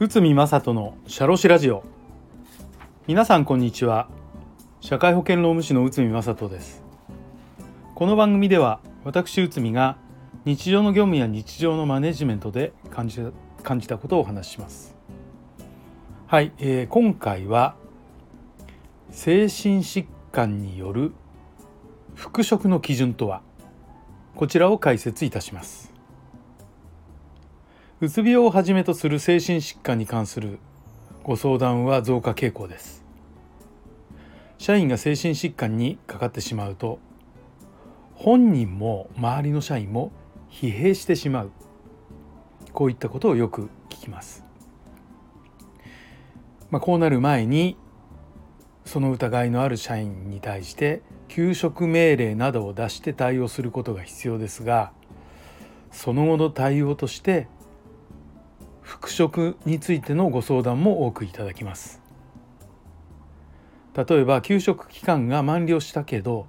内海正人のシャロシラジオ。皆さんこんにちは。社会保険労務士の内海正人です。この番組では私内海が日常の業務や日常のマネジメントで感じ感じたことをお話しします。はい、えー、今回は精神疾患による復職の基準とは？こちらを解説いたします。うつ病をはじめとする精神疾患に関するご相談は増加傾向です。社員が精神疾患にかかってしまうと本人も周りの社員も疲弊してしまう。こういったことをよく聞きます、まあ、こうなる前にその疑いのある社員に対して休職命令などを出して対応することが必要ですがその後の対応として復職についてのご相談も多くいただきます。例えば休職期間が満了したけど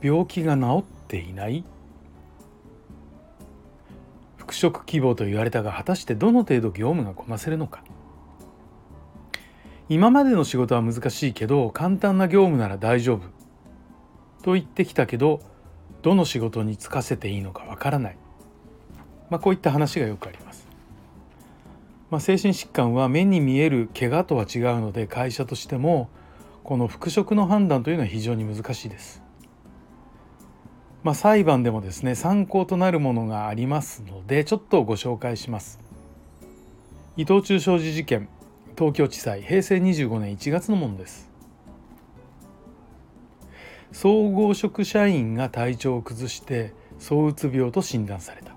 病気が治っていない。復職希望と言われたが果たしてどの程度業務がこなせるのか。今までの仕事は難しいけど簡単な業務なら大丈夫と言ってきたけどどの仕事に就かせていいのかわからない、まあ、こういった話がよくあります。まあ、精神疾患は目に見える怪我とは違うので会社としてもこの復職の判断というのは非常に難しいです。まあ、裁判でもですね参考となるものがありますのでちょっとご紹介します。伊藤忠商事事件東京地裁平成25年1月のものです。総合職社員が体調を崩して躁うつ病と診断された。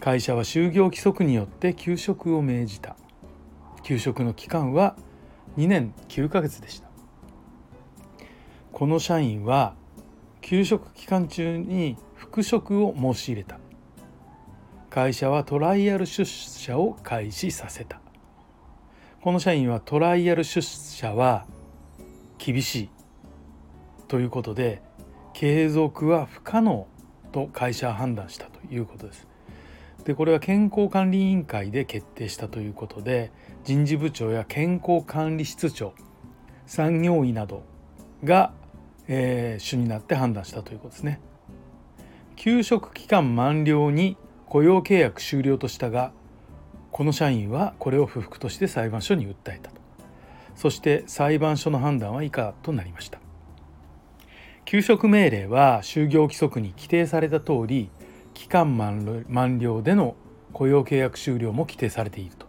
会社は就業規則によって休職を命じた。休職の期間は2年9ヶ月でした。この社員は休職期間中に復職を申し入れた。会社はトライアル出社を開始させた。この社員はトライアル出社は厳しいということで継続は不可能と会社は判断したということです。でこれは健康管理委員会で決定したということで人事部長や健康管理室長産業医などがえー、主になって判断したということですね。休職期間満了に雇用契約終了としたがこの社員はこれを不服として裁判所に訴えたと。そして裁判所の判断は以下となりました。休職命令は就業規則に規定された通り期間満了での雇用契約終了も規定されていると。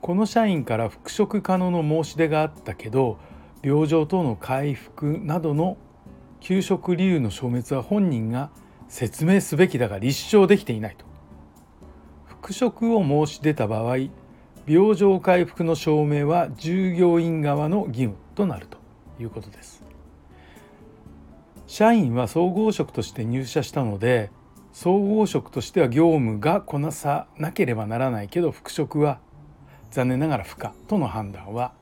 この社員から復職可能の申し出があったけど病状等の回復などの休職理由の消滅は本人が説明すべきだが立証できていないと。復職を申し出た場合病状回復の証明は従業員側の義務となるということです社員は総合職として入社したので総合職としては業務がこなさなければならないけど復職は残念ながら不可との判断は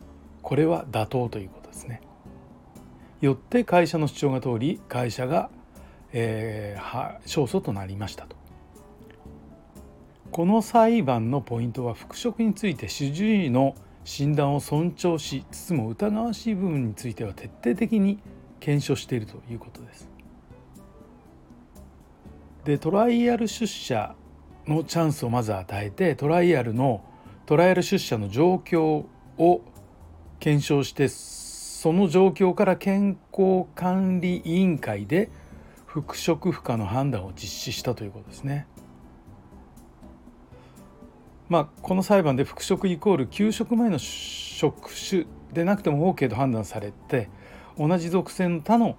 これは妥当ということですね。よって会社の主張が通り会社が、えー、勝訴となりましたと。この裁判のポイントは復職について主治医の診断を尊重しつつも疑わしい部分については徹底的に検証しているということです。でトライアル出社のチャンスをまず与えてトライアルのトライアル出社の状況を検証してその状況から健康管理委員会で復職不可の判断を実施したということですね。まあ、この裁判で復職イコール休職前の職種でなくても OK と判断されて同じ属性の他の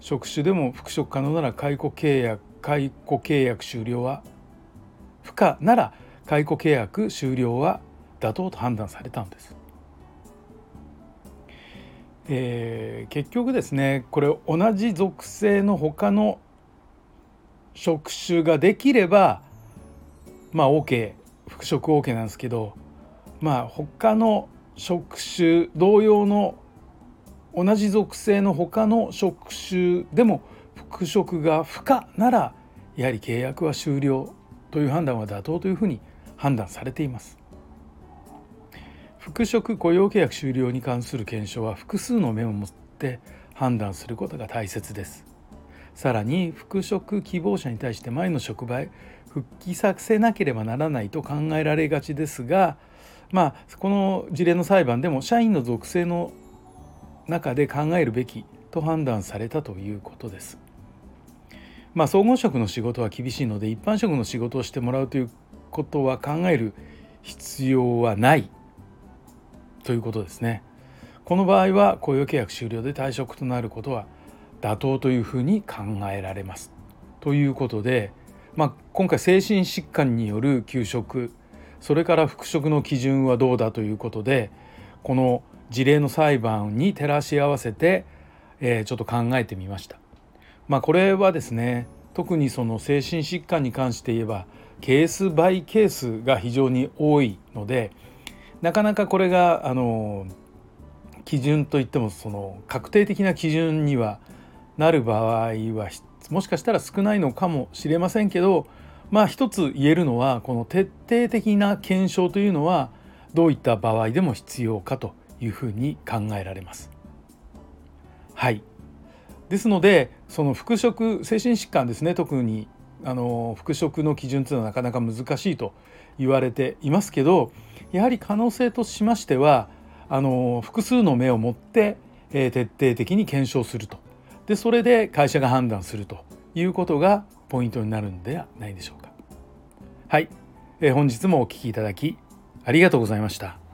職種でも復職可能なら解雇契約解雇契約終了は不可なら解雇契約終了は妥当と判断されたんです。えー、結局ですねこれ同じ属性の他の職種ができればまあ OK 復職 OK なんですけどまあ他の職種同様の同じ属性の他の職種でも復職が不可ならやはり契約は終了という判断は妥当というふうに判断されています。復職雇用契約終了に関する検証は複数の目を持って判断することが大切です。さらに復職希望者に対して前の職場へ復帰させなければならないと考えられがちですがまあこの事例の裁判でも社員の属性の中で考えるべきと判断されたということです。まあ、総合職の仕事は厳しいので一般職の仕事をしてもらうということは考える必要はないということですね。この場合は雇用契約終了で退職となることは妥当というふうに考えられます。ということで、まあ、今回精神疾患による休職それから復職の基準はどうだということでこの事例の裁判に照らし合わせて、えー、ちょっと考えてみました。まあ、これはですね特にその精神疾患に関して言えばケースバイケースが非常に多いのでなかなかこれがあの基準といってもその確定的な基準にはなる場合はもしかしたら少ないのかもしれませんけどまあ一つ言えるのはこの徹底的な検証というのはどういった場合でも必要かというふうに考えられます。はいですのでその復職精神疾患ですね特にあの復職の基準というのはなかなか難しいと言われていますけどやはり可能性としましてはあの複数の目を持って、えー、徹底的に検証するとでそれで会社が判断するということがポイントになるんではないでしょうか。はい、えー、本日もお聴きいただきありがとうございました。